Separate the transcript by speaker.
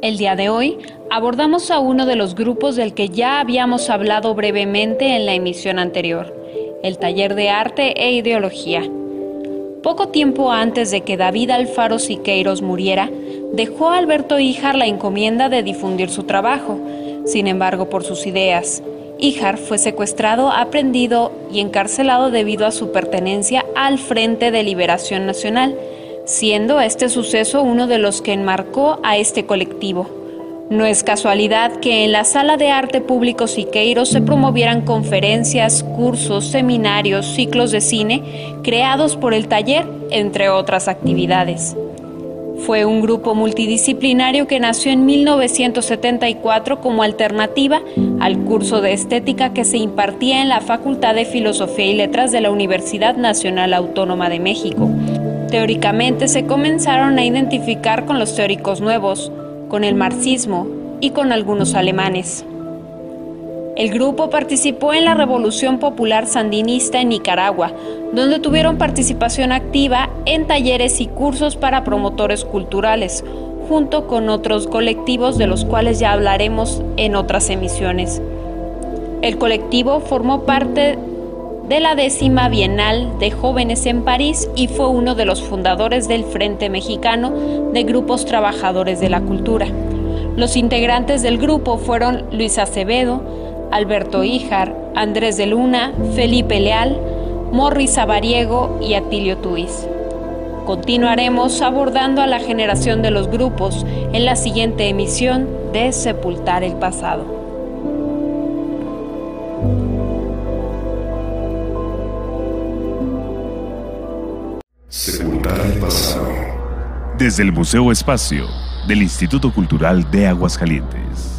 Speaker 1: El día de hoy abordamos a uno de los grupos del que ya habíamos hablado brevemente en la emisión anterior, el taller de arte e ideología. Poco tiempo antes de que David Alfaro Siqueiros muriera, dejó a Alberto Híjar la encomienda de difundir su trabajo. Sin embargo, por sus ideas, Híjar fue secuestrado, aprendido y encarcelado debido a su pertenencia al Frente de Liberación Nacional, siendo este suceso uno de los que enmarcó a este colectivo. No es casualidad que en la Sala de Arte Público Siqueiros se promovieran conferencias, cursos, seminarios, ciclos de cine creados por el taller, entre otras actividades. Fue un grupo multidisciplinario que nació en 1974 como alternativa al curso de estética que se impartía en la Facultad de Filosofía y Letras de la Universidad Nacional Autónoma de México Teóricamente se comenzaron a identificar con los teóricos nuevos, con el marxismo y con algunos alemanes. El grupo participó en la Revolución Popular Sandinista en Nicaragua, donde tuvieron participación activa en talleres y cursos para promotores culturales, junto con otros colectivos de los cuales ya hablaremos en otras emisiones. El colectivo formó parte de la décima Bienal de Jóvenes en París y fue uno de los fundadores del Frente Mexicano de Grupos Trabajadores de la Cultura. Los integrantes del grupo fueron Luis Acevedo, Alberto Híjar, Andrés de Luna, Felipe Leal, Morris Abariego y Atilio Tuiz. Continuaremos abordando a la generación de los grupos en la siguiente emisión de Sepultar el Pasado.
Speaker 2: Desde el Museo Espacio del Instituto Cultural de Aguascalientes.